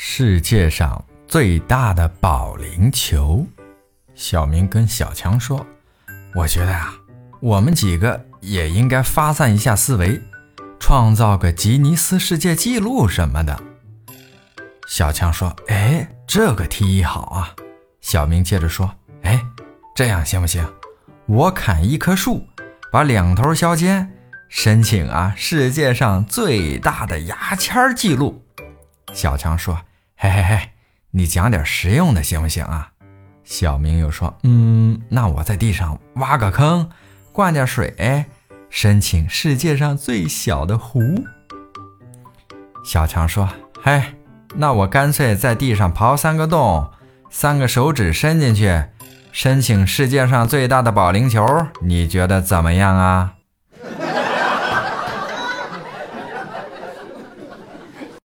世界上最大的保龄球。小明跟小强说：“我觉得啊，我们几个也应该发散一下思维，创造个吉尼斯世界纪录什么的。”小强说：“哎，这个提议好啊！”小明接着说：“哎，这样行不行？我砍一棵树，把两头削尖，申请啊世界上最大的牙签记录。”小强说。嘿嘿嘿，你讲点实用的行不行啊？小明又说：“嗯，那我在地上挖个坑，灌点水，申请世界上最小的湖。”小强说：“嘿，那我干脆在地上刨三个洞，三个手指伸进去，申请世界上最大的保龄球，你觉得怎么样啊？”